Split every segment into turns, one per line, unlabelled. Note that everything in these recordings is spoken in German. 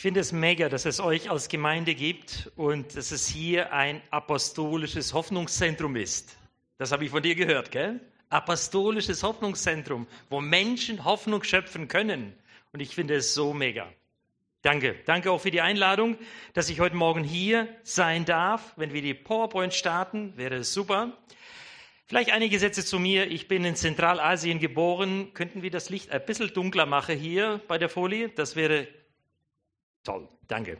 Ich finde es mega, dass es euch als Gemeinde gibt und dass es hier ein apostolisches Hoffnungszentrum ist. Das habe ich von dir gehört, gell? Apostolisches Hoffnungszentrum, wo Menschen Hoffnung schöpfen können. Und ich finde es so mega. Danke. Danke auch für die Einladung, dass ich heute Morgen hier sein darf. Wenn wir die PowerPoint starten, wäre es super. Vielleicht einige Sätze zu mir. Ich bin in Zentralasien geboren. Könnten wir das Licht ein bisschen dunkler machen hier bei der Folie? Das wäre toll. Danke.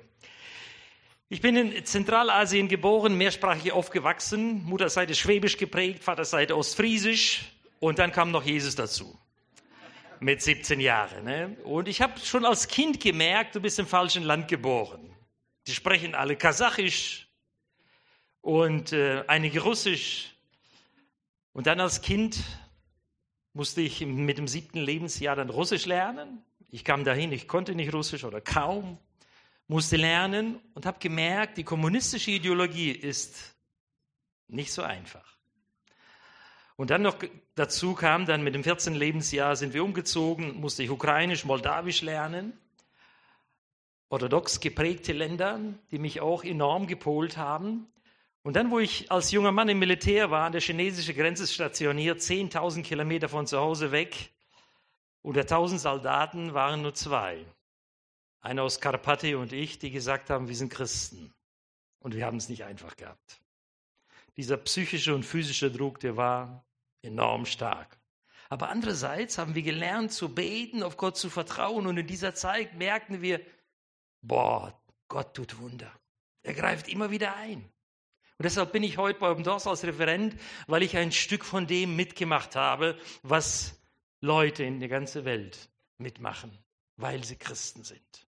Ich bin in Zentralasien geboren, mehrsprachig aufgewachsen. Mutterseite schwäbisch geprägt, Vaterseite ostfriesisch. Und dann kam noch Jesus dazu mit 17 Jahren. Ne? Und ich habe schon als Kind gemerkt, du bist im falschen Land geboren. Die sprechen alle Kasachisch und äh, einige Russisch. Und dann als Kind musste ich mit dem siebten Lebensjahr dann Russisch lernen. Ich kam dahin, ich konnte nicht Russisch oder kaum, musste lernen und habe gemerkt, die kommunistische Ideologie ist nicht so einfach. Und dann noch dazu kam dann mit dem 14. Lebensjahr sind wir umgezogen, musste ich Ukrainisch, Moldawisch lernen. Orthodox geprägte Länder, die mich auch enorm gepolt haben. Und dann, wo ich als junger Mann im Militär war, an der chinesischen Grenze stationiert, 10.000 Kilometer von zu Hause weg, unter 1.000 Soldaten waren nur zwei. Einer aus Karpati und ich, die gesagt haben, wir sind Christen. Und wir haben es nicht einfach gehabt. Dieser psychische und physische Druck, der war enorm stark. Aber andererseits haben wir gelernt zu beten, auf Gott zu vertrauen und in dieser Zeit merkten wir, boah, Gott tut Wunder. Er greift immer wieder ein. Und deshalb bin ich heute bei Open Doors als Referent, weil ich ein Stück von dem mitgemacht habe, was Leute in der ganzen Welt mitmachen, weil sie Christen sind.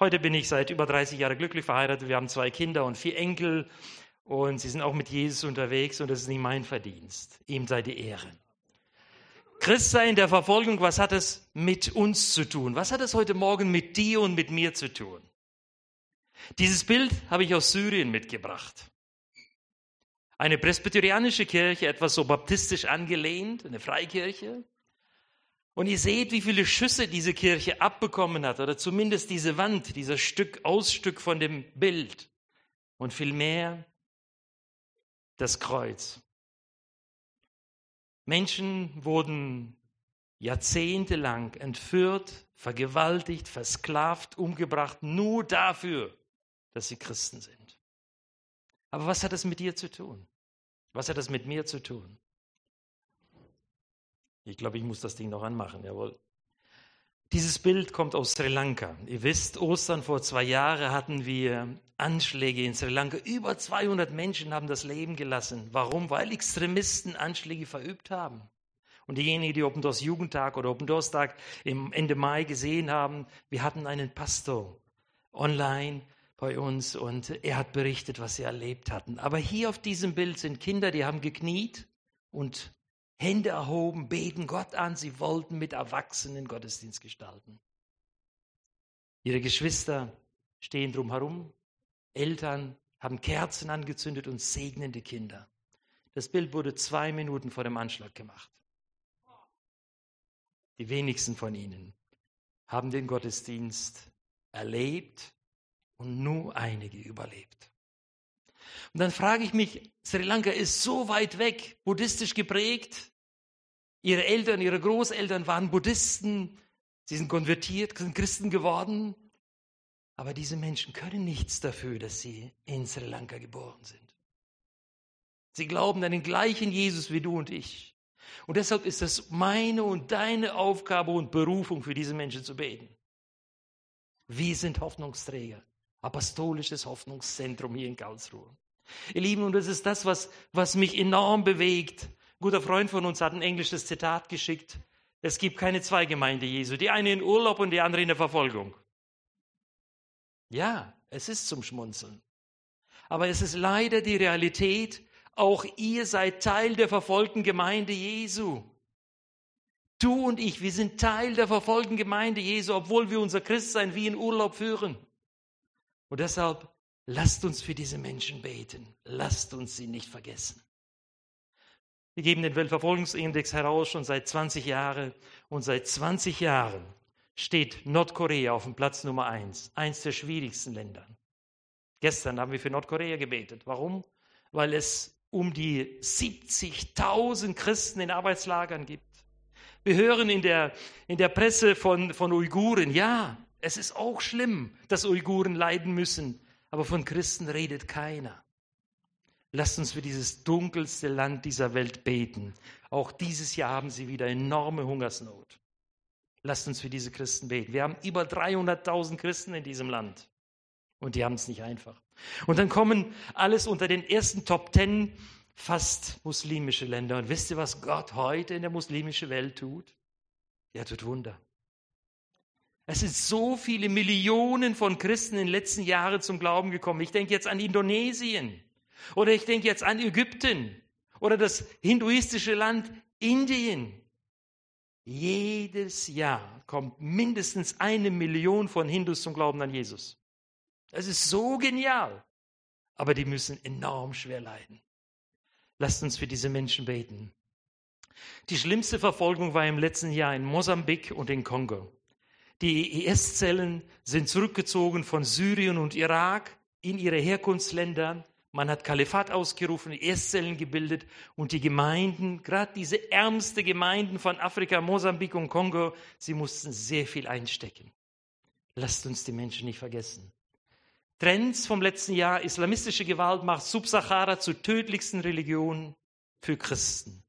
Heute bin ich seit über 30 Jahren glücklich verheiratet. Wir haben zwei Kinder und vier Enkel. Und sie sind auch mit Jesus unterwegs und das ist nicht mein Verdienst. Ihm sei die Ehre. Christsein der Verfolgung, was hat es mit uns zu tun? Was hat es heute Morgen mit dir und mit mir zu tun? Dieses Bild habe ich aus Syrien mitgebracht. Eine presbyterianische Kirche, etwas so baptistisch angelehnt, eine Freikirche. Und ihr seht, wie viele Schüsse diese Kirche abbekommen hat, oder zumindest diese Wand, dieser Stück, Ausstück von dem Bild. Und viel mehr das Kreuz. Menschen wurden jahrzehntelang entführt, vergewaltigt, versklavt, umgebracht, nur dafür, dass sie Christen sind. Aber was hat das mit dir zu tun? Was hat das mit mir zu tun? Ich glaube, ich muss das Ding noch anmachen, jawohl. Dieses Bild kommt aus Sri Lanka. Ihr wisst, Ostern vor zwei Jahren hatten wir Anschläge in Sri Lanka. Über 200 Menschen haben das Leben gelassen. Warum? Weil Extremisten Anschläge verübt haben. Und diejenigen, die Open Doors Jugendtag oder Open Doors Tag im Ende Mai gesehen haben, wir hatten einen Pastor online bei uns und er hat berichtet, was sie erlebt hatten. Aber hier auf diesem Bild sind Kinder, die haben gekniet und Hände erhoben, beten Gott an. Sie wollten mit Erwachsenen Gottesdienst gestalten. Ihre Geschwister stehen drumherum. Eltern haben Kerzen angezündet und segnen die Kinder. Das Bild wurde zwei Minuten vor dem Anschlag gemacht. Die wenigsten von ihnen haben den Gottesdienst erlebt und nur einige überlebt. Und dann frage ich mich, Sri Lanka ist so weit weg, buddhistisch geprägt. Ihre Eltern, ihre Großeltern waren Buddhisten. Sie sind konvertiert, sind Christen geworden. Aber diese Menschen können nichts dafür, dass sie in Sri Lanka geboren sind. Sie glauben an den gleichen Jesus wie du und ich. Und deshalb ist es meine und deine Aufgabe und Berufung, für diese Menschen zu beten. Wir sind Hoffnungsträger. Apostolisches Hoffnungszentrum hier in Karlsruhe. Ihr Lieben, und das ist das, was, was mich enorm bewegt. Ein guter Freund von uns hat ein englisches Zitat geschickt. Es gibt keine zwei Gemeinde Jesu. Die eine in Urlaub und die andere in der Verfolgung. Ja, es ist zum Schmunzeln. Aber es ist leider die Realität. Auch ihr seid Teil der verfolgten Gemeinde Jesu. Du und ich, wir sind Teil der verfolgten Gemeinde Jesu, obwohl wir unser Christsein wie in Urlaub führen. Und deshalb lasst uns für diese Menschen beten. Lasst uns sie nicht vergessen. Wir geben den Weltverfolgungsindex heraus schon seit 20 Jahren und seit 20 Jahren steht Nordkorea auf dem Platz Nummer eins, eins der schwierigsten Länder. Gestern haben wir für Nordkorea gebetet. Warum? Weil es um die 70.000 Christen in Arbeitslagern gibt. Wir hören in der, in der Presse von, von Uiguren, ja, es ist auch schlimm, dass Uiguren leiden müssen, aber von Christen redet keiner. Lasst uns für dieses dunkelste Land dieser Welt beten. Auch dieses Jahr haben sie wieder enorme Hungersnot. Lasst uns für diese Christen beten. Wir haben über 300.000 Christen in diesem Land. Und die haben es nicht einfach. Und dann kommen alles unter den ersten Top Ten fast muslimische Länder. Und wisst ihr, was Gott heute in der muslimischen Welt tut? Er tut Wunder. Es sind so viele Millionen von Christen in den letzten Jahren zum Glauben gekommen. Ich denke jetzt an Indonesien oder ich denke jetzt an Ägypten oder das hinduistische Land Indien. Jedes Jahr kommt mindestens eine Million von Hindus zum Glauben an Jesus. Es ist so genial. Aber die müssen enorm schwer leiden. Lasst uns für diese Menschen beten. Die schlimmste Verfolgung war im letzten Jahr in Mosambik und in Kongo. Die IS-Zellen sind zurückgezogen von Syrien und Irak in ihre Herkunftsländer. Man hat Kalifat ausgerufen, IS-Zellen gebildet und die Gemeinden, gerade diese ärmste Gemeinden von Afrika, Mosambik und Kongo, sie mussten sehr viel einstecken. Lasst uns die Menschen nicht vergessen. Trends vom letzten Jahr, islamistische Gewalt macht Subsahara zur tödlichsten Religion für Christen.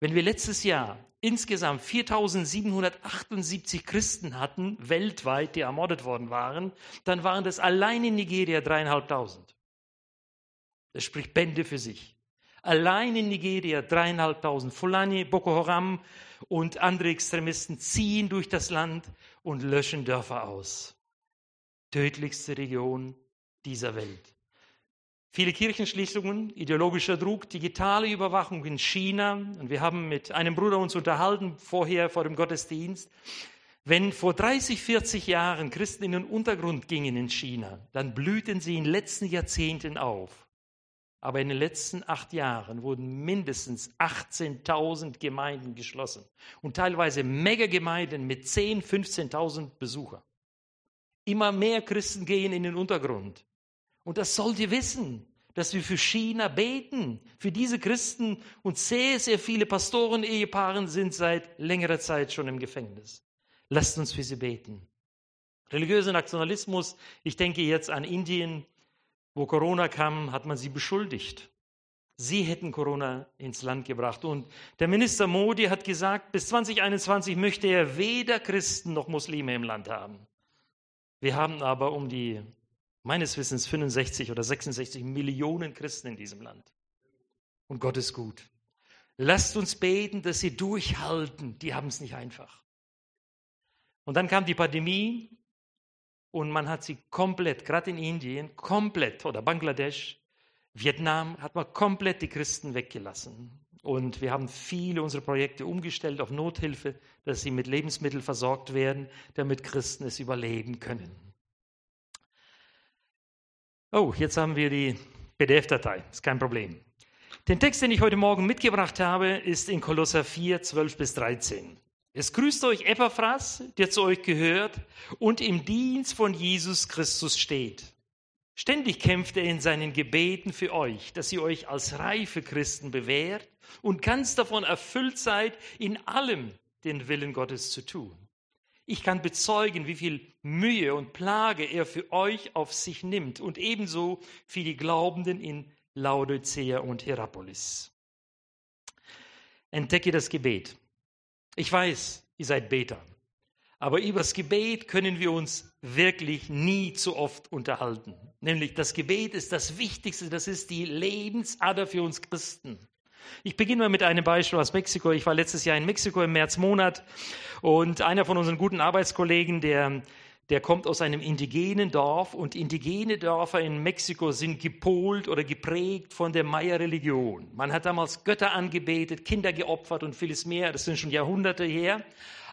Wenn wir letztes Jahr insgesamt 4778 Christen hatten, weltweit, die ermordet worden waren, dann waren das allein in Nigeria dreieinhalbtausend. Das spricht Bände für sich. Allein in Nigeria dreieinhalbtausend. Fulani, Boko Haram und andere Extremisten ziehen durch das Land und löschen Dörfer aus tödlichste Region dieser Welt. Viele Kirchenschließungen, ideologischer Druck, digitale Überwachung in China. Und wir haben mit einem Bruder uns unterhalten, vorher vor dem Gottesdienst. Wenn vor 30, 40 Jahren Christen in den Untergrund gingen in China, dann blühten sie in den letzten Jahrzehnten auf. Aber in den letzten acht Jahren wurden mindestens 18.000 Gemeinden geschlossen und teilweise Megagemeinden mit 10.000, 15.000 Besuchern. Immer mehr Christen gehen in den Untergrund. Und das sollt ihr wissen, dass wir für China beten, für diese Christen. Und sehr, sehr viele Pastoren-Ehepaare sind seit längerer Zeit schon im Gefängnis. Lasst uns für sie beten. Religiöser Nationalismus, ich denke jetzt an Indien, wo Corona kam, hat man sie beschuldigt. Sie hätten Corona ins Land gebracht. Und der Minister Modi hat gesagt, bis 2021 möchte er weder Christen noch Muslime im Land haben. Wir haben aber um die, meines Wissens, 65 oder 66 Millionen Christen in diesem Land. Und Gott ist gut. Lasst uns beten, dass sie durchhalten. Die haben es nicht einfach. Und dann kam die Pandemie und man hat sie komplett, gerade in Indien, komplett oder Bangladesch, Vietnam, hat man komplett die Christen weggelassen. Und wir haben viele unserer Projekte umgestellt auf Nothilfe, dass sie mit Lebensmitteln versorgt werden, damit Christen es überleben können. Oh, jetzt haben wir die PDF-Datei, ist kein Problem. Den Text, den ich heute Morgen mitgebracht habe, ist in Kolosser 4, 12 bis 13. Es grüßt euch Epaphras, der zu euch gehört und im Dienst von Jesus Christus steht Ständig kämpft er in seinen Gebeten für euch, dass ihr euch als reife Christen bewährt und ganz davon erfüllt seid, in allem den Willen Gottes zu tun. Ich kann bezeugen, wie viel Mühe und Plage er für euch auf sich nimmt und ebenso für die Glaubenden in Laodicea und Hierapolis. Entdecke das Gebet. Ich weiß, ihr seid Beter. Aber über das Gebet können wir uns wirklich nie zu oft unterhalten. Nämlich das Gebet ist das Wichtigste, das ist die Lebensader für uns Christen. Ich beginne mal mit einem Beispiel aus Mexiko. Ich war letztes Jahr in Mexiko im Märzmonat und einer von unseren guten Arbeitskollegen, der, der kommt aus einem indigenen Dorf und indigene Dörfer in Mexiko sind gepolt oder geprägt von der Maya-Religion. Man hat damals Götter angebetet, Kinder geopfert und vieles mehr. Das sind schon Jahrhunderte her.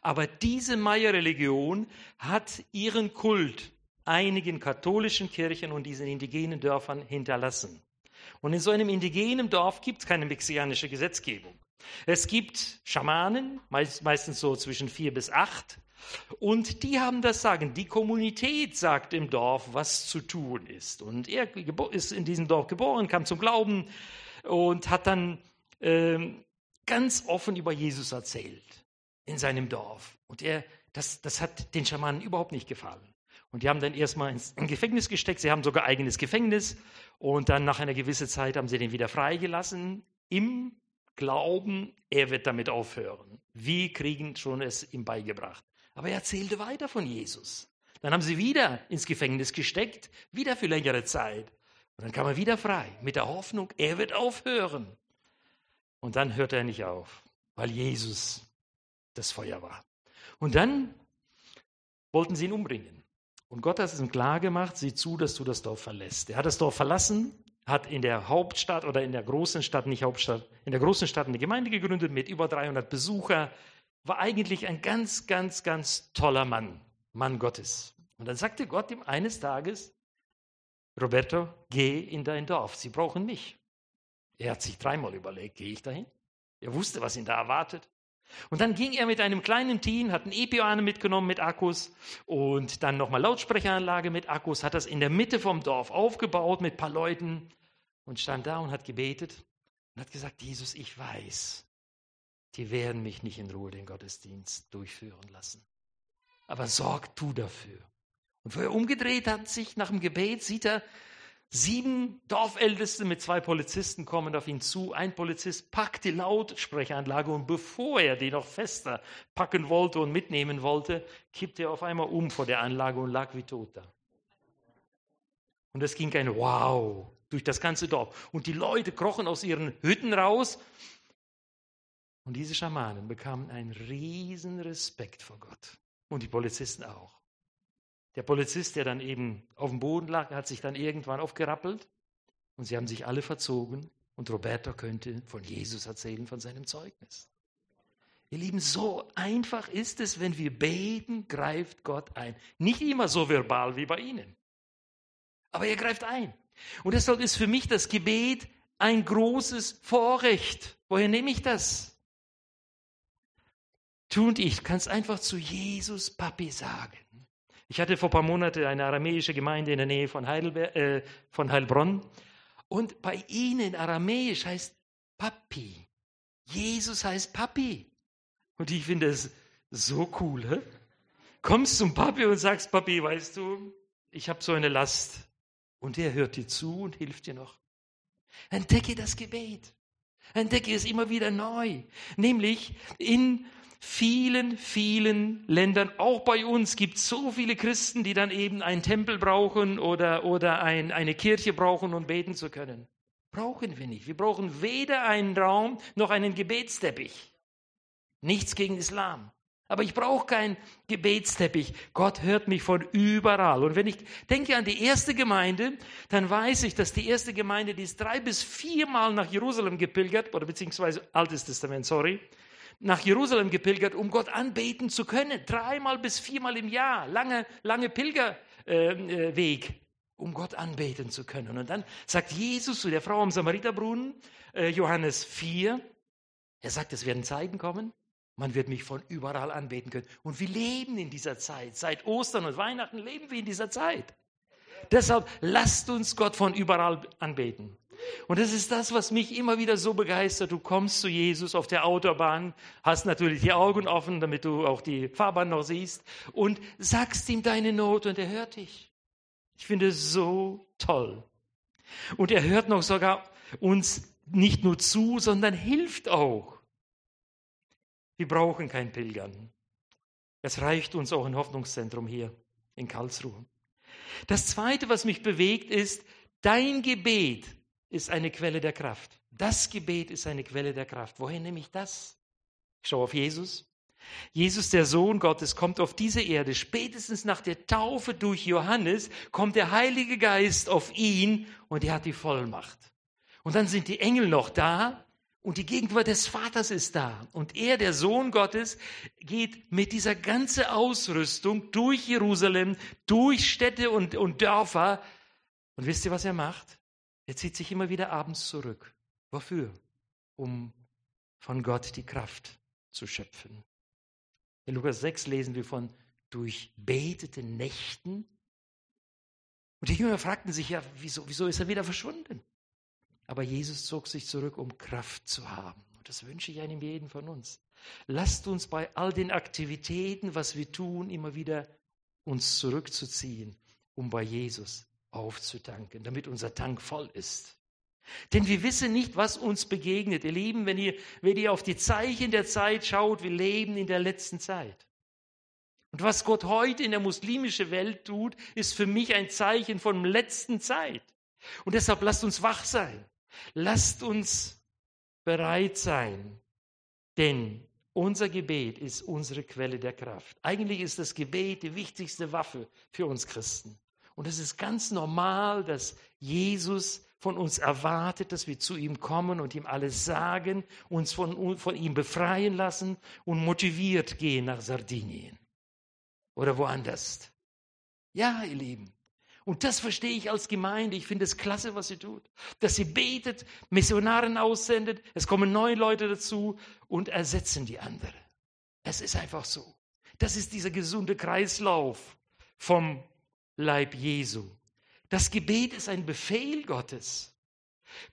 Aber diese Maya-Religion hat ihren Kult einigen katholischen Kirchen und diesen indigenen Dörfern hinterlassen. Und in so einem indigenen Dorf gibt es keine mexikanische Gesetzgebung. Es gibt Schamanen, meistens so zwischen vier bis acht, Und die haben das Sagen. Die Kommunität sagt im Dorf, was zu tun ist. Und er ist in diesem Dorf geboren, kam zum Glauben und hat dann äh, ganz offen über Jesus erzählt in seinem Dorf. Und er, das, das hat den Schamanen überhaupt nicht gefallen. Und die haben dann erstmal ins Gefängnis gesteckt. Sie haben sogar eigenes Gefängnis. Und dann nach einer gewissen Zeit haben sie den wieder freigelassen im Glauben, er wird damit aufhören. Wir kriegen schon es ihm beigebracht. Aber er erzählte weiter von Jesus. Dann haben sie wieder ins Gefängnis gesteckt, wieder für längere Zeit. Und dann kam er wieder frei, mit der Hoffnung, er wird aufhören. Und dann hörte er nicht auf, weil Jesus das Feuer war. Und dann wollten sie ihn umbringen. Und Gott hat es ihm klar gemacht, sieh zu, dass du das Dorf verlässt. Er hat das Dorf verlassen, hat in der Hauptstadt oder in der großen Stadt, nicht Hauptstadt, in der großen Stadt eine Gemeinde gegründet mit über 300 Besuchern war eigentlich ein ganz, ganz, ganz toller Mann, Mann Gottes. Und dann sagte Gott ihm eines Tages, Roberto, geh in dein Dorf, sie brauchen mich. Er hat sich dreimal überlegt, gehe ich dahin? Er wusste, was ihn da erwartet. Und dann ging er mit einem kleinen Team, hat einen E-Piano mitgenommen mit Akkus und dann nochmal Lautsprecheranlage mit Akkus, hat das in der Mitte vom Dorf aufgebaut mit ein paar Leuten und stand da und hat gebetet und hat gesagt, Jesus, ich weiß, die werden mich nicht in Ruhe den Gottesdienst durchführen lassen. Aber sorg du dafür. Und wo er umgedreht hat, sich nach dem Gebet, sieht er, sieben Dorfälteste mit zwei Polizisten kommen auf ihn zu. Ein Polizist packt die Lautsprecheranlage und bevor er die noch fester packen wollte und mitnehmen wollte, kippte er auf einmal um vor der Anlage und lag wie tot da. Und es ging ein Wow durch das ganze Dorf. Und die Leute krochen aus ihren Hütten raus und diese Schamanen bekamen einen riesen Respekt vor Gott. Und die Polizisten auch. Der Polizist, der dann eben auf dem Boden lag, hat sich dann irgendwann aufgerappelt und sie haben sich alle verzogen und Roberto könnte von Jesus erzählen, von seinem Zeugnis. Ihr Lieben, so einfach ist es, wenn wir beten, greift Gott ein. Nicht immer so verbal wie bei Ihnen, aber er greift ein. Und deshalb ist für mich das Gebet ein großes Vorrecht. Woher nehme ich das? Du und ich kannst einfach zu Jesus Papi sagen. Ich hatte vor ein paar Monaten eine aramäische Gemeinde in der Nähe von, Heidelberg, äh, von Heilbronn. Und bei ihnen aramäisch heißt Papi. Jesus heißt Papi. Und ich finde es so cool. Hä? Kommst zum Papi und sagst, Papi, weißt du, ich habe so eine Last. Und er hört dir zu und hilft dir noch. Entdecke das Gebet. Entdecke es immer wieder neu. Nämlich in vielen, vielen Ländern, auch bei uns, gibt es so viele Christen, die dann eben einen Tempel brauchen oder, oder ein, eine Kirche brauchen, um beten zu können. Brauchen wir nicht. Wir brauchen weder einen Raum noch einen Gebetsteppich. Nichts gegen Islam. Aber ich brauche keinen Gebetsteppich. Gott hört mich von überall. Und wenn ich denke an die erste Gemeinde, dann weiß ich, dass die erste Gemeinde, die ist drei bis viermal nach Jerusalem gepilgert, oder beziehungsweise Altes Testament, sorry, nach Jerusalem gepilgert, um Gott anbeten zu können. Dreimal bis viermal im Jahr. Lange, lange Pilgerweg, äh, um Gott anbeten zu können. Und dann sagt Jesus zu der Frau am Samariterbrunnen, äh, Johannes 4, er sagt, es werden Zeiten kommen, man wird mich von überall anbeten können. Und wir leben in dieser Zeit. Seit Ostern und Weihnachten leben wir in dieser Zeit. Deshalb lasst uns Gott von überall anbeten. Und das ist das, was mich immer wieder so begeistert. Du kommst zu Jesus auf der Autobahn, hast natürlich die Augen offen, damit du auch die Fahrbahn noch siehst und sagst ihm deine Not und er hört dich. Ich finde es so toll. Und er hört noch sogar uns nicht nur zu, sondern hilft auch. Wir brauchen kein Pilgern. Es reicht uns auch ein Hoffnungszentrum hier in Karlsruhe. Das Zweite, was mich bewegt, ist, dein Gebet ist eine Quelle der Kraft. Das Gebet ist eine Quelle der Kraft. Woher nehme ich das? Ich schaue auf Jesus. Jesus, der Sohn Gottes, kommt auf diese Erde. Spätestens nach der Taufe durch Johannes kommt der Heilige Geist auf ihn und er hat die Vollmacht. Und dann sind die Engel noch da und die Gegenwart des Vaters ist da. Und er, der Sohn Gottes, geht mit dieser ganzen Ausrüstung durch Jerusalem, durch Städte und, und Dörfer. Und wisst ihr, was er macht? Er zieht sich immer wieder abends zurück. Wofür? Um von Gott die Kraft zu schöpfen. In Lukas 6 lesen wir von durchbeteten Nächten. Und die Jünger fragten sich ja, wieso, wieso ist er wieder verschwunden? Aber Jesus zog sich zurück, um Kraft zu haben. Und das wünsche ich einem jeden von uns. Lasst uns bei all den Aktivitäten, was wir tun, immer wieder uns zurückzuziehen, um bei Jesus aufzutanken, damit unser Tank voll ist. Denn wir wissen nicht, was uns begegnet. Ihr Lieben, wenn ihr, wenn ihr auf die Zeichen der Zeit schaut, wir leben in der letzten Zeit. Und was Gott heute in der muslimischen Welt tut, ist für mich ein Zeichen von letzten Zeit. Und deshalb lasst uns wach sein. Lasst uns bereit sein. Denn unser Gebet ist unsere Quelle der Kraft. Eigentlich ist das Gebet die wichtigste Waffe für uns Christen. Und es ist ganz normal, dass Jesus von uns erwartet, dass wir zu ihm kommen und ihm alles sagen, uns von, von ihm befreien lassen und motiviert gehen nach Sardinien oder woanders. Ja, ihr Lieben. Und das verstehe ich als Gemeinde. Ich finde es klasse, was sie tut. Dass sie betet, Missionaren aussendet, es kommen neue Leute dazu und ersetzen die anderen. Es ist einfach so. Das ist dieser gesunde Kreislauf vom Leib Jesu. Das Gebet ist ein Befehl Gottes.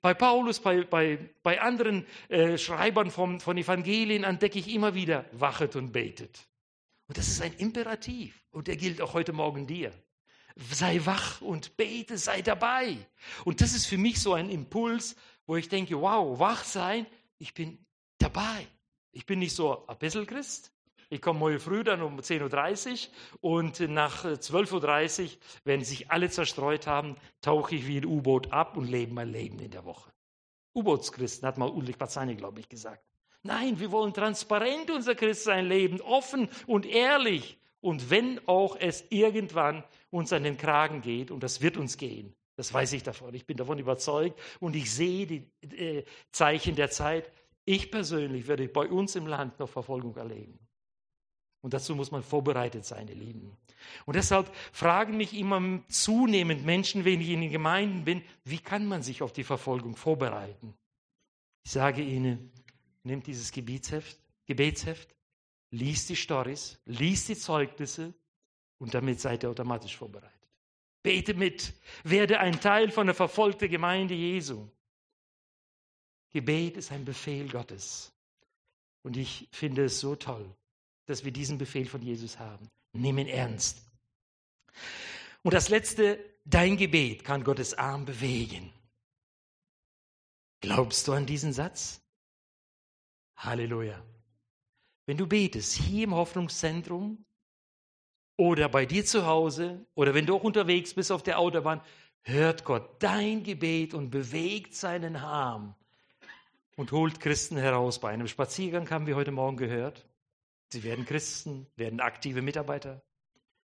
Bei Paulus, bei, bei, bei anderen äh, Schreibern vom, von Evangelien entdecke ich immer wieder, wachet und betet. Und das ist ein Imperativ und der gilt auch heute Morgen dir. Sei wach und bete, sei dabei. Und das ist für mich so ein Impuls, wo ich denke, wow, wach sein, ich bin dabei. Ich bin nicht so ein bisschen Christ, ich komme morgen früh dann um 10.30 Uhr und nach 12.30 Uhr, wenn sich alle zerstreut haben, tauche ich wie ein U-Boot ab und lebe mein Leben in der Woche. U-Bootschristen, hat mal Ulrich Bazzani, glaube ich, gesagt. Nein, wir wollen transparent unser Christsein leben, offen und ehrlich. Und wenn auch es irgendwann uns an den Kragen geht, und das wird uns gehen, das weiß ich davon, ich bin davon überzeugt und ich sehe die äh, Zeichen der Zeit, ich persönlich werde bei uns im Land noch Verfolgung erleben. Und dazu muss man vorbereitet sein, ihr Lieben. Und deshalb fragen mich immer zunehmend Menschen, wenn ich in den Gemeinden bin, wie kann man sich auf die Verfolgung vorbereiten? Ich sage ihnen, nehmt dieses Gebetsheft, Gebetsheft, liest die Stories, liest die Zeugnisse und damit seid ihr automatisch vorbereitet. Bete mit, werde ein Teil von der verfolgten Gemeinde Jesu. Gebet ist ein Befehl Gottes. Und ich finde es so toll, dass wir diesen Befehl von Jesus haben. Nimm ihn ernst. Und das letzte, dein Gebet kann Gottes Arm bewegen. Glaubst du an diesen Satz? Halleluja. Wenn du betest, hier im Hoffnungszentrum oder bei dir zu Hause oder wenn du auch unterwegs bist auf der Autobahn, hört Gott dein Gebet und bewegt seinen Arm und holt Christen heraus. Bei einem Spaziergang haben wir heute Morgen gehört, Sie werden Christen, werden aktive Mitarbeiter.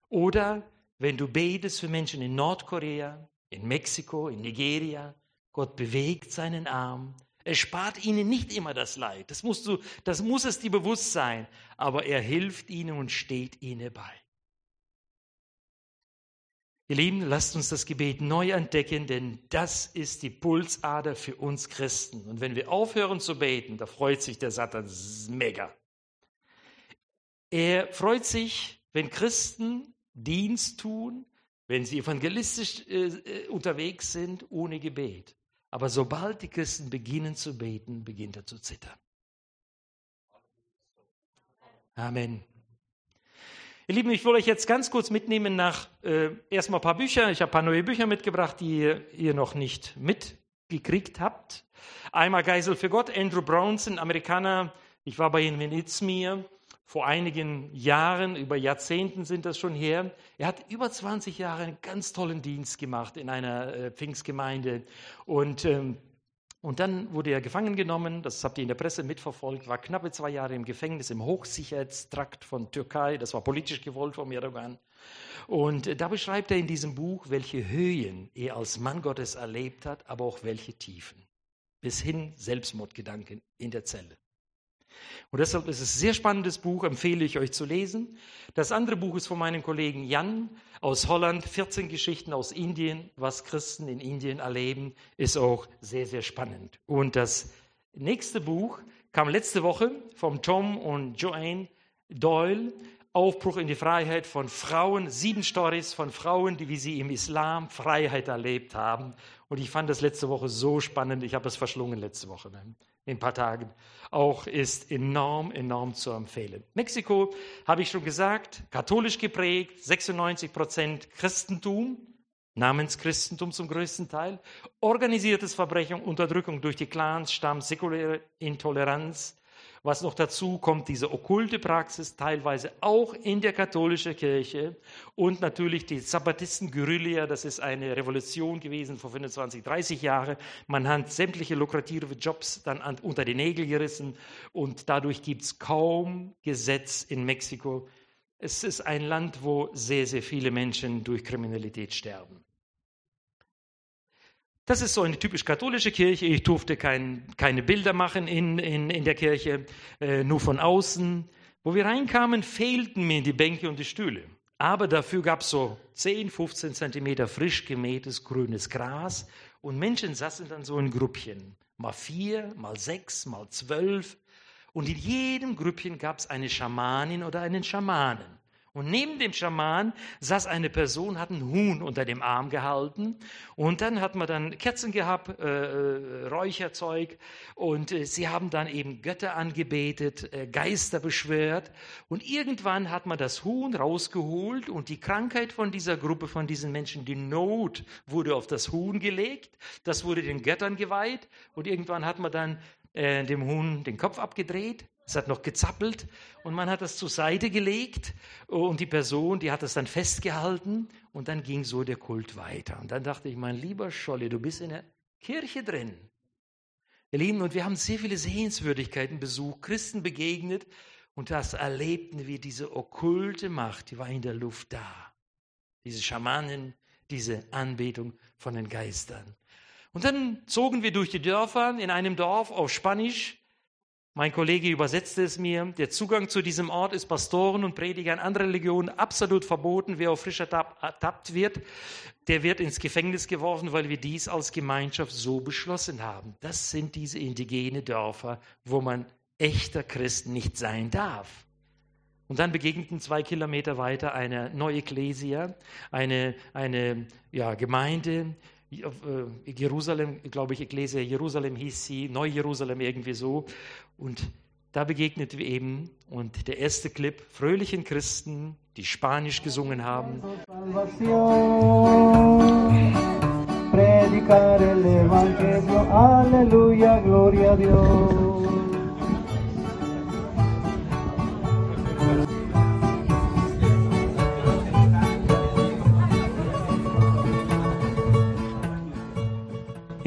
Oder wenn du betest für Menschen in Nordkorea, in Mexiko, in Nigeria, Gott bewegt seinen Arm. Er spart ihnen nicht immer das Leid. Das, musst du, das muss es dir bewusst sein. Aber er hilft ihnen und steht ihnen bei. Ihr Lieben, lasst uns das Gebet neu entdecken, denn das ist die Pulsader für uns Christen. Und wenn wir aufhören zu beten, da freut sich der Satan mega. Er freut sich, wenn Christen Dienst tun, wenn sie evangelistisch äh, äh, unterwegs sind, ohne Gebet. Aber sobald die Christen beginnen zu beten, beginnt er zu zittern. Amen. Ihr Lieben, ich will euch jetzt ganz kurz mitnehmen nach äh, erstmal ein paar Bücher. Ich habe ein paar neue Bücher mitgebracht, die ihr noch nicht mitgekriegt habt. Einmal Geisel für Gott, Andrew Brownson, Amerikaner. Ich war bei ihm in Izmir vor einigen Jahren, über Jahrzehnten sind das schon her. Er hat über 20 Jahre einen ganz tollen Dienst gemacht in einer äh, Pfingstgemeinde. Und, ähm, und dann wurde er gefangen genommen, das habt ihr in der Presse mitverfolgt, war knappe zwei Jahre im Gefängnis im Hochsicherheitstrakt von Türkei. Das war politisch gewollt vom Erdogan. Und äh, da beschreibt er in diesem Buch, welche Höhen er als Mann Gottes erlebt hat, aber auch welche Tiefen. Bis hin Selbstmordgedanken in der Zelle. Und deshalb ist es ein sehr spannendes Buch, empfehle ich euch zu lesen. Das andere Buch ist von meinem Kollegen Jan aus Holland, 14 Geschichten aus Indien, was Christen in Indien erleben, ist auch sehr, sehr spannend. Und das nächste Buch kam letzte Woche vom Tom und Joanne Doyle, Aufbruch in die Freiheit von Frauen, sieben Stories von Frauen, die wie sie im Islam Freiheit erlebt haben. Und ich fand das letzte Woche so spannend. Ich habe es verschlungen letzte Woche, ne? In ein paar Tagen. Auch ist enorm, enorm zu empfehlen. Mexiko, habe ich schon gesagt, katholisch geprägt, 96 Prozent Christentum, Namenschristentum zum größten Teil, organisiertes Verbrechen, Unterdrückung durch die Clans, Stamm, säkuläre Intoleranz, was noch dazu kommt, diese okkulte Praxis, teilweise auch in der katholischen Kirche und natürlich die Sabbatisten-Guerilla, das ist eine Revolution gewesen vor 25, 30 Jahren. Man hat sämtliche lukrative Jobs dann unter die Nägel gerissen und dadurch gibt es kaum Gesetz in Mexiko. Es ist ein Land, wo sehr, sehr viele Menschen durch Kriminalität sterben. Das ist so eine typisch katholische Kirche. Ich durfte kein, keine Bilder machen in, in, in der Kirche, äh, nur von außen. Wo wir reinkamen, fehlten mir die Bänke und die Stühle. Aber dafür gab es so 10, 15 Zentimeter frisch gemähtes grünes Gras und Menschen saßen dann so in Grüppchen. Mal vier, mal sechs, mal zwölf. Und in jedem Grüppchen gab es eine Schamanin oder einen Schamanen. Und neben dem Schaman saß eine Person, hat ein Huhn unter dem Arm gehalten. Und dann hat man dann Kerzen gehabt, äh, äh, Räucherzeug. Und äh, sie haben dann eben Götter angebetet, äh, Geister beschwört. Und irgendwann hat man das Huhn rausgeholt und die Krankheit von dieser Gruppe, von diesen Menschen, die Not, wurde auf das Huhn gelegt. Das wurde den Göttern geweiht. Und irgendwann hat man dann äh, dem Huhn den Kopf abgedreht es hat noch gezappelt und man hat das zur Seite gelegt und die Person, die hat das dann festgehalten und dann ging so der Kult weiter. Und dann dachte ich, mein lieber Scholle, du bist in der Kirche drin. Ihr Lieben, und wir haben sehr viele Sehenswürdigkeiten besucht, Christen begegnet und das erlebten wir, diese okkulte Macht, die war in der Luft da. Diese Schamanen, diese Anbetung von den Geistern. Und dann zogen wir durch die Dörfer, in einem Dorf auf Spanisch, mein Kollege übersetzte es mir. Der Zugang zu diesem Ort ist Pastoren und Prediger in anderen Religionen absolut verboten. Wer auf frischer ertappt wird, der wird ins Gefängnis geworfen, weil wir dies als Gemeinschaft so beschlossen haben. Das sind diese indigene Dörfer, wo man echter Christ nicht sein darf. Und dann begegneten zwei Kilometer weiter eine neue Ekklesia, eine, eine ja, Gemeinde, Jerusalem, glaube ich, Ekklesia Jerusalem hieß sie, Neu-Jerusalem irgendwie so. Und da begegneten wir eben und der erste Clip, fröhlichen Christen, die Spanisch gesungen haben. Predicar el Evangelio, Aleluya, Gloria a Dios.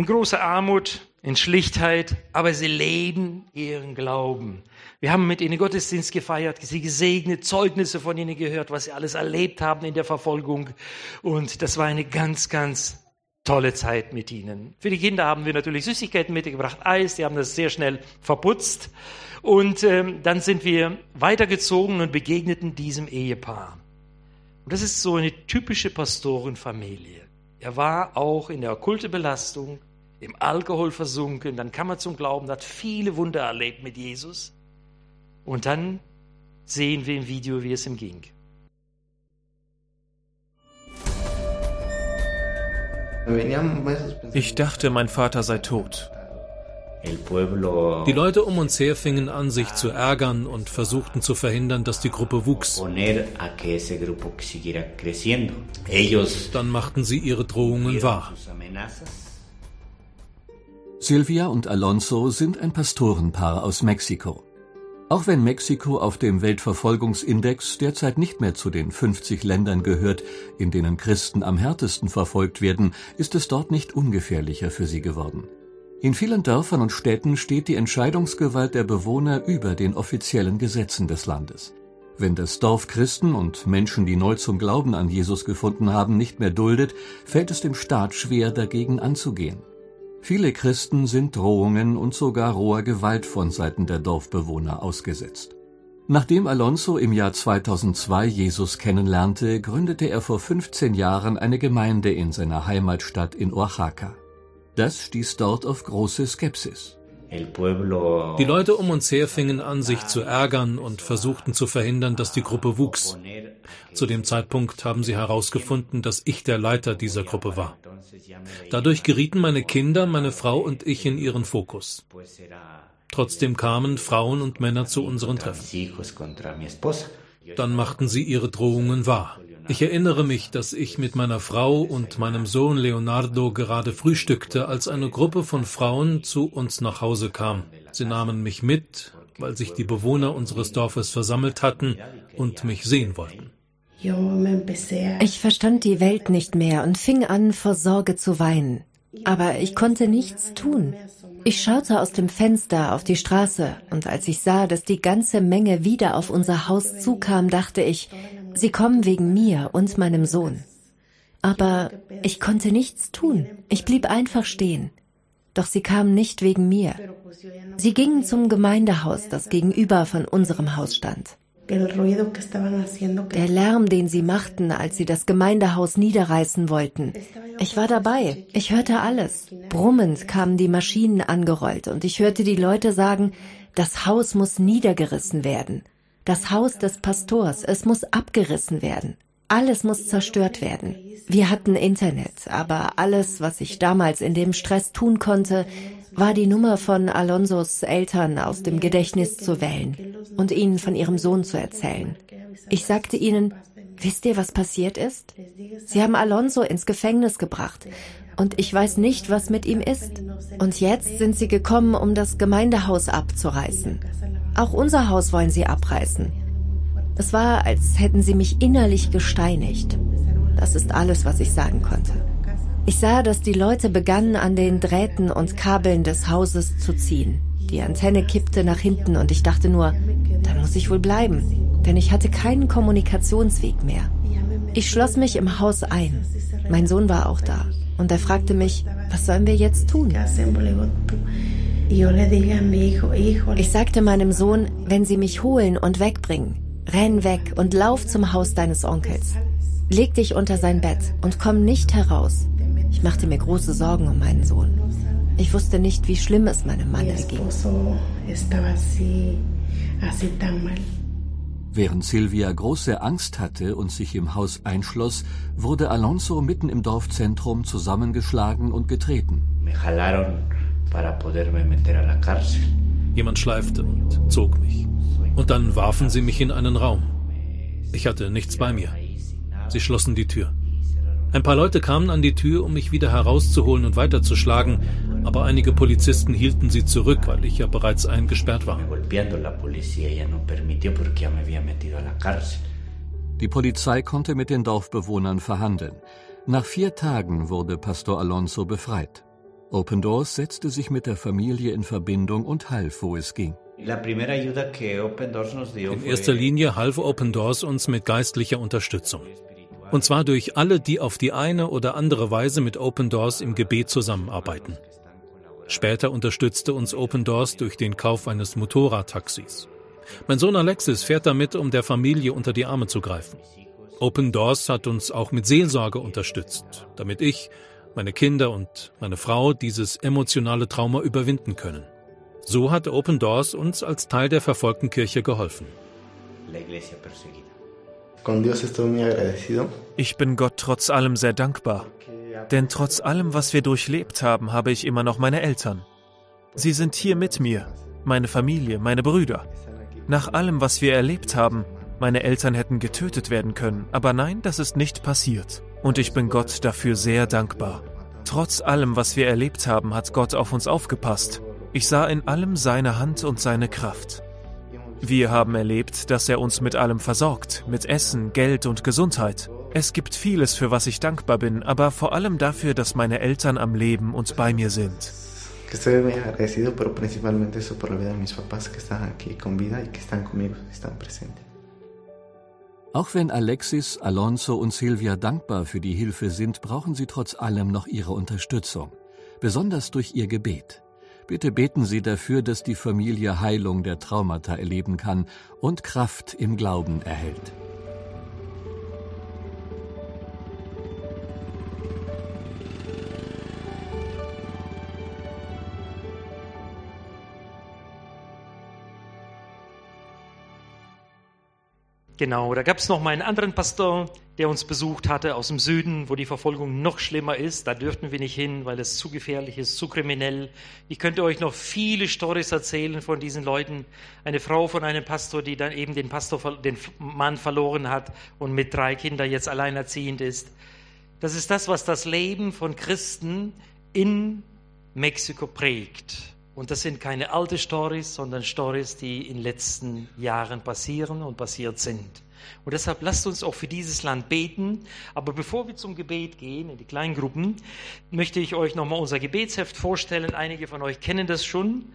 In großer Armut, in Schlichtheit, aber sie leben ihren Glauben. Wir haben mit ihnen Gottesdienst gefeiert, sie gesegnet, Zeugnisse von ihnen gehört, was sie alles erlebt haben in der Verfolgung. Und das war eine ganz, ganz tolle Zeit mit ihnen. Für die Kinder haben wir natürlich Süßigkeiten mitgebracht, Eis, die haben das sehr schnell verputzt. Und ähm, dann sind wir weitergezogen und begegneten diesem Ehepaar. Und das ist so eine typische Pastorenfamilie. Er war auch in der okkulte Belastung, im Alkohol versunken, dann kam er zum Glauben, hat viele Wunder erlebt mit Jesus. Und dann sehen wir im Video, wie es ihm ging.
Ich dachte, mein Vater sei tot. Die Leute um uns her fingen an, sich zu ärgern und versuchten zu verhindern, dass die Gruppe wuchs. Dann machten sie ihre Drohungen wahr.
Silvia und Alonso sind ein Pastorenpaar aus Mexiko. Auch wenn Mexiko auf dem Weltverfolgungsindex derzeit nicht mehr zu den 50 Ländern gehört, in denen Christen am härtesten verfolgt werden, ist es dort nicht ungefährlicher für sie geworden. In vielen Dörfern und Städten steht die Entscheidungsgewalt der Bewohner über den offiziellen Gesetzen des Landes. Wenn das Dorf Christen und Menschen, die neu zum Glauben an Jesus gefunden haben, nicht mehr duldet, fällt es dem Staat schwer, dagegen anzugehen. Viele Christen sind Drohungen und sogar roher Gewalt von Seiten der Dorfbewohner ausgesetzt. Nachdem Alonso im Jahr 2002 Jesus kennenlernte, gründete er vor 15 Jahren eine Gemeinde in seiner Heimatstadt in Oaxaca. Das stieß dort auf große Skepsis.
Die Leute um uns her fingen an, sich zu ärgern und versuchten zu verhindern, dass die Gruppe wuchs. Zu dem Zeitpunkt haben sie herausgefunden, dass ich der Leiter dieser Gruppe war. Dadurch gerieten meine Kinder, meine Frau und ich in ihren Fokus. Trotzdem kamen Frauen und Männer zu unseren Treffen. Dann machten sie ihre Drohungen wahr. Ich erinnere mich, dass ich mit meiner Frau und meinem Sohn Leonardo gerade frühstückte, als eine Gruppe von Frauen zu uns nach Hause kam. Sie nahmen mich mit, weil sich die Bewohner unseres Dorfes versammelt hatten und mich sehen wollten.
Ich verstand die Welt nicht mehr und fing an, vor Sorge zu weinen. Aber ich konnte nichts tun. Ich schaute aus dem Fenster auf die Straße, und als ich sah, dass die ganze Menge wieder auf unser Haus zukam, dachte ich, Sie kommen wegen mir und meinem Sohn. Aber ich konnte nichts tun. Ich blieb einfach stehen. Doch sie kamen nicht wegen mir. Sie gingen zum Gemeindehaus, das gegenüber von unserem Haus stand. Der Lärm, den sie machten, als sie das Gemeindehaus niederreißen wollten. Ich war dabei. Ich hörte alles. Brummend kamen die Maschinen angerollt und ich hörte die Leute sagen, das Haus muss niedergerissen werden. Das Haus des Pastors, es muss abgerissen werden. Alles muss zerstört werden. Wir hatten Internet, aber alles, was ich damals in dem Stress tun konnte, war die Nummer von Alonsos Eltern aus dem Gedächtnis zu wählen und ihnen von ihrem Sohn zu erzählen. Ich sagte ihnen, wisst ihr, was passiert ist? Sie haben Alonso ins Gefängnis gebracht und ich weiß nicht, was mit ihm ist. Und jetzt sind sie gekommen, um das Gemeindehaus abzureißen. Auch unser Haus wollen sie abreißen. Es war, als hätten sie mich innerlich gesteinigt. Das ist alles, was ich sagen konnte. Ich sah, dass die Leute begannen, an den Drähten und Kabeln des Hauses zu ziehen. Die Antenne kippte nach hinten und ich dachte nur, da muss ich wohl bleiben, denn ich hatte keinen Kommunikationsweg mehr. Ich schloss mich im Haus ein. Mein Sohn war auch da und er fragte mich, was sollen wir jetzt tun? Ich sagte meinem Sohn, wenn sie mich holen und wegbringen, renn weg und lauf zum Haus deines Onkels. Leg dich unter sein Bett und komm nicht heraus. Ich machte mir große Sorgen um meinen Sohn. Ich wusste nicht, wie schlimm es meinem Mann erging.
Während Silvia große Angst hatte und sich im Haus einschloss, wurde Alonso mitten im Dorfzentrum zusammengeschlagen und getreten.
Jemand schleifte und zog mich. Und dann warfen sie mich in einen Raum. Ich hatte nichts bei mir. Sie schlossen die Tür. Ein paar Leute kamen an die Tür, um mich wieder herauszuholen und weiterzuschlagen, aber einige Polizisten hielten sie zurück, weil ich ja bereits eingesperrt war.
Die Polizei konnte mit den Dorfbewohnern verhandeln. Nach vier Tagen wurde Pastor Alonso befreit. Open Doors setzte sich mit der Familie in Verbindung und half, wo es ging. In
erster Linie half Open Doors uns mit geistlicher Unterstützung. Und zwar durch alle, die auf die eine oder andere Weise mit Open Doors im Gebet zusammenarbeiten. Später unterstützte uns Open Doors durch den Kauf eines Motorradtaxis. Mein Sohn Alexis fährt damit, um der Familie unter die Arme zu greifen. Open Doors hat uns auch mit Seelsorge unterstützt, damit ich, meine Kinder und meine Frau dieses emotionale Trauma überwinden können. So hat Open Doors uns als Teil der verfolgten Kirche geholfen.
Ich bin Gott trotz allem sehr dankbar, denn trotz allem, was wir durchlebt haben, habe ich immer noch meine Eltern. Sie sind hier mit mir, meine Familie, meine Brüder. Nach allem, was wir erlebt haben, meine Eltern hätten getötet werden können, aber nein, das ist nicht passiert. Und ich bin Gott dafür sehr dankbar. Trotz allem, was wir erlebt haben, hat Gott auf uns aufgepasst. Ich sah in allem seine Hand und seine Kraft. Wir haben erlebt, dass er uns mit allem versorgt, mit Essen, Geld und Gesundheit. Es gibt vieles, für was ich dankbar bin, aber vor allem dafür, dass meine Eltern am Leben und bei mir sind.
Auch wenn Alexis, Alonso und Silvia dankbar für die Hilfe sind, brauchen sie trotz allem noch ihre Unterstützung, besonders durch ihr Gebet. Bitte beten Sie dafür, dass die Familie Heilung der Traumata erleben kann und Kraft im Glauben erhält.
Genau, da gab es noch mal einen anderen Pastor, der uns besucht hatte aus dem Süden, wo die Verfolgung noch schlimmer ist. Da dürften wir nicht hin, weil es zu gefährlich ist, zu kriminell. Ich könnte euch noch viele Stories erzählen von diesen Leuten. Eine Frau von einem Pastor, die dann eben den Pastor, den Mann verloren hat und mit drei Kindern jetzt alleinerziehend ist. Das ist das, was das Leben von Christen in Mexiko prägt. Und das sind keine alte Stories, sondern Stories, die in den letzten Jahren passieren und passiert sind. Und deshalb lasst uns auch für dieses Land beten. Aber bevor wir zum Gebet gehen, in die Kleingruppen, möchte ich euch nochmal unser Gebetsheft vorstellen. Einige von euch kennen das schon.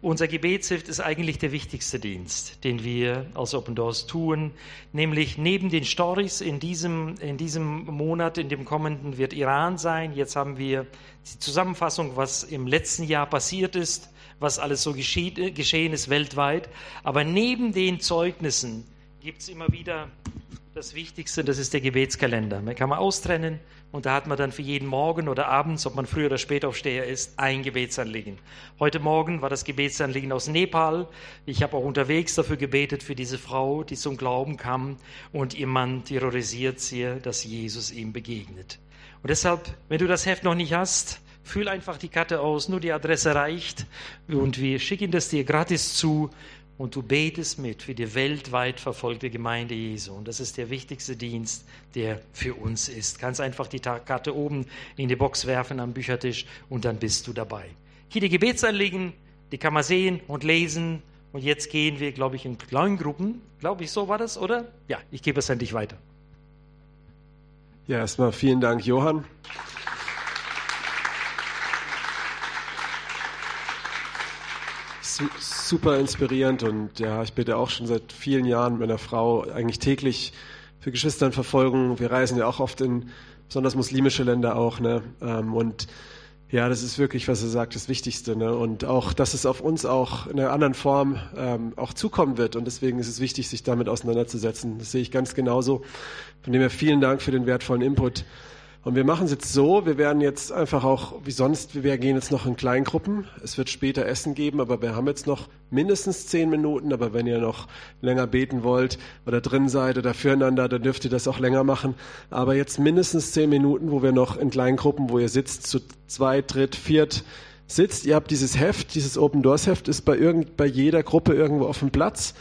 Unser Gebetsheft ist eigentlich der wichtigste Dienst, den wir als Open Doors tun, nämlich neben den Stories in diesem, in diesem Monat, in dem kommenden wird Iran sein. Jetzt haben wir die Zusammenfassung, was im letzten Jahr passiert ist, was alles so geschehen ist weltweit. Aber neben den Zeugnissen gibt es immer wieder das Wichtigste, das ist der Gebetskalender. Man kann man austrennen und da hat man dann für jeden Morgen oder abends, ob man früher oder spätaufsteher ist, ein Gebetsanliegen. Heute Morgen war das Gebetsanliegen aus Nepal. Ich habe auch unterwegs dafür gebetet für diese Frau, die zum Glauben kam und ihr Mann terrorisiert sie, dass Jesus ihm begegnet. Und deshalb, wenn du das Heft noch nicht hast, füll einfach die Karte aus, nur die Adresse reicht und wir schicken das dir gratis zu und du betest mit für die weltweit verfolgte Gemeinde Jesu. Und das ist der wichtigste Dienst, der für uns ist. Kannst einfach die Karte oben in die Box werfen am Büchertisch und dann bist du dabei. Hier die Gebetsanliegen, die kann man sehen und lesen. Und jetzt gehen wir, glaube ich, in Kleingruppen. Glaube ich, so war das, oder? Ja, ich gebe es an dich weiter.
Ja, erstmal vielen Dank, Johann. Super inspirierend und ja, ich bitte auch schon seit vielen Jahren mit meiner Frau eigentlich täglich für Geschwisternverfolgung. Wir reisen ja auch oft in besonders muslimische Länder auch, ne? Ähm, und ja, das ist wirklich, was er sagt, das Wichtigste. Ne? Und auch, dass es auf uns auch in einer anderen Form ähm, auch zukommen wird. Und deswegen ist es wichtig, sich damit auseinanderzusetzen. Das sehe ich ganz genauso. Von dem her vielen Dank für den wertvollen Input. Und wir machen es jetzt so, wir werden jetzt einfach auch, wie sonst, wir gehen jetzt noch in Kleingruppen. Es wird später Essen geben, aber wir haben jetzt noch mindestens zehn Minuten. Aber wenn ihr noch länger beten wollt oder drin seid oder füreinander, dann dürft ihr das auch länger machen. Aber jetzt mindestens zehn Minuten, wo wir noch in Kleingruppen, wo ihr sitzt, zu zweit, dritt, viert, sitzt. Ihr habt dieses Heft, dieses Open Doors Heft ist bei irgend, bei jeder Gruppe irgendwo auf dem Platz.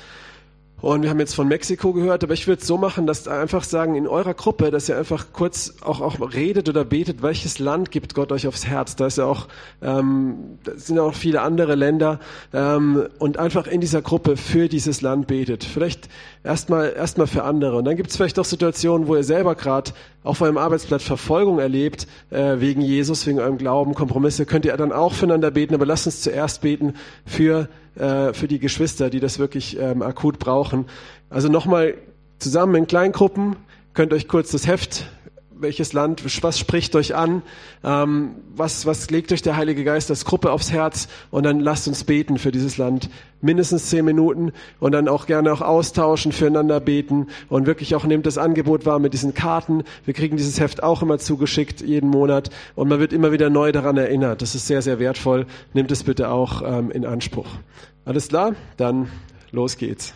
Und wir haben jetzt von Mexiko gehört, aber ich würde es so machen, dass einfach sagen, in eurer Gruppe, dass ihr einfach kurz auch, auch redet oder betet, welches Land gibt Gott euch aufs Herz. Da ist ja auch, ähm, da sind auch viele andere Länder ähm, und einfach in dieser Gruppe für dieses Land betet. Vielleicht erstmal erstmal für andere. Und dann gibt es vielleicht auch Situationen, wo ihr selber gerade auf eurem Arbeitsplatz Verfolgung erlebt, äh, wegen Jesus, wegen eurem Glauben, Kompromisse, könnt ihr dann auch füreinander beten, aber lasst uns zuerst beten für äh, für die Geschwister, die das wirklich ähm, akut brauchen. Also nochmal zusammen in Kleingruppen, könnt euch kurz das Heft welches Land, was spricht euch an, ähm, was, was legt euch der Heilige Geist als Gruppe aufs Herz und dann lasst uns beten für dieses Land. Mindestens zehn Minuten und dann auch gerne auch austauschen, füreinander beten und wirklich auch nehmt das Angebot wahr mit diesen Karten. Wir kriegen dieses Heft auch immer zugeschickt, jeden Monat und man wird immer wieder neu daran erinnert. Das ist sehr, sehr wertvoll. Nehmt es bitte auch ähm, in Anspruch. Alles klar? Dann los geht's.